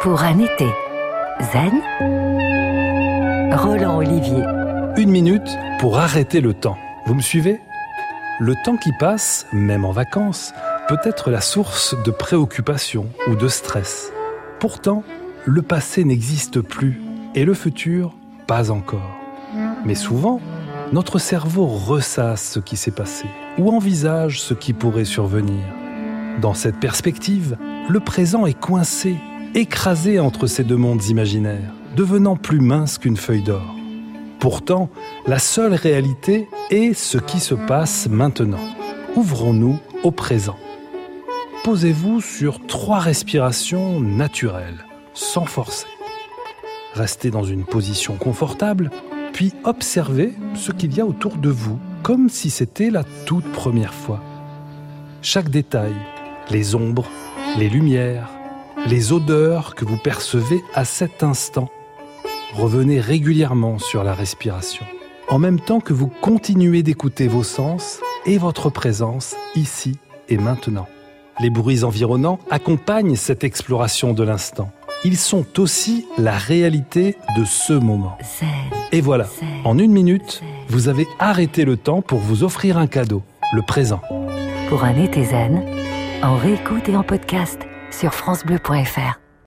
pour un été zen Roland Olivier. Une minute pour arrêter le temps. Vous me suivez? Le temps qui passe, même en vacances, peut être la source de préoccupation ou de stress. Pourtant, le passé n'existe plus et le futur, pas encore. Mais souvent, notre cerveau ressasse ce qui s'est passé ou envisage ce qui pourrait survenir. Dans cette perspective, le présent est coincé, écrasé entre ces deux mondes imaginaires, devenant plus mince qu'une feuille d'or. Pourtant, la seule réalité est ce qui se passe maintenant. Ouvrons-nous au présent. Posez-vous sur trois respirations naturelles, sans forcer. Restez dans une position confortable, puis observez ce qu'il y a autour de vous, comme si c'était la toute première fois. Chaque détail, les ombres, les lumières, les odeurs que vous percevez à cet instant. Revenez régulièrement sur la respiration, en même temps que vous continuez d'écouter vos sens et votre présence ici et maintenant. Les bruits environnants accompagnent cette exploration de l'instant. Ils sont aussi la réalité de ce moment. Et voilà, en une minute, vous avez arrêté le temps pour vous offrir un cadeau, le présent. Pour un été zen, en réécoute et en podcast sur FranceBleu.fr.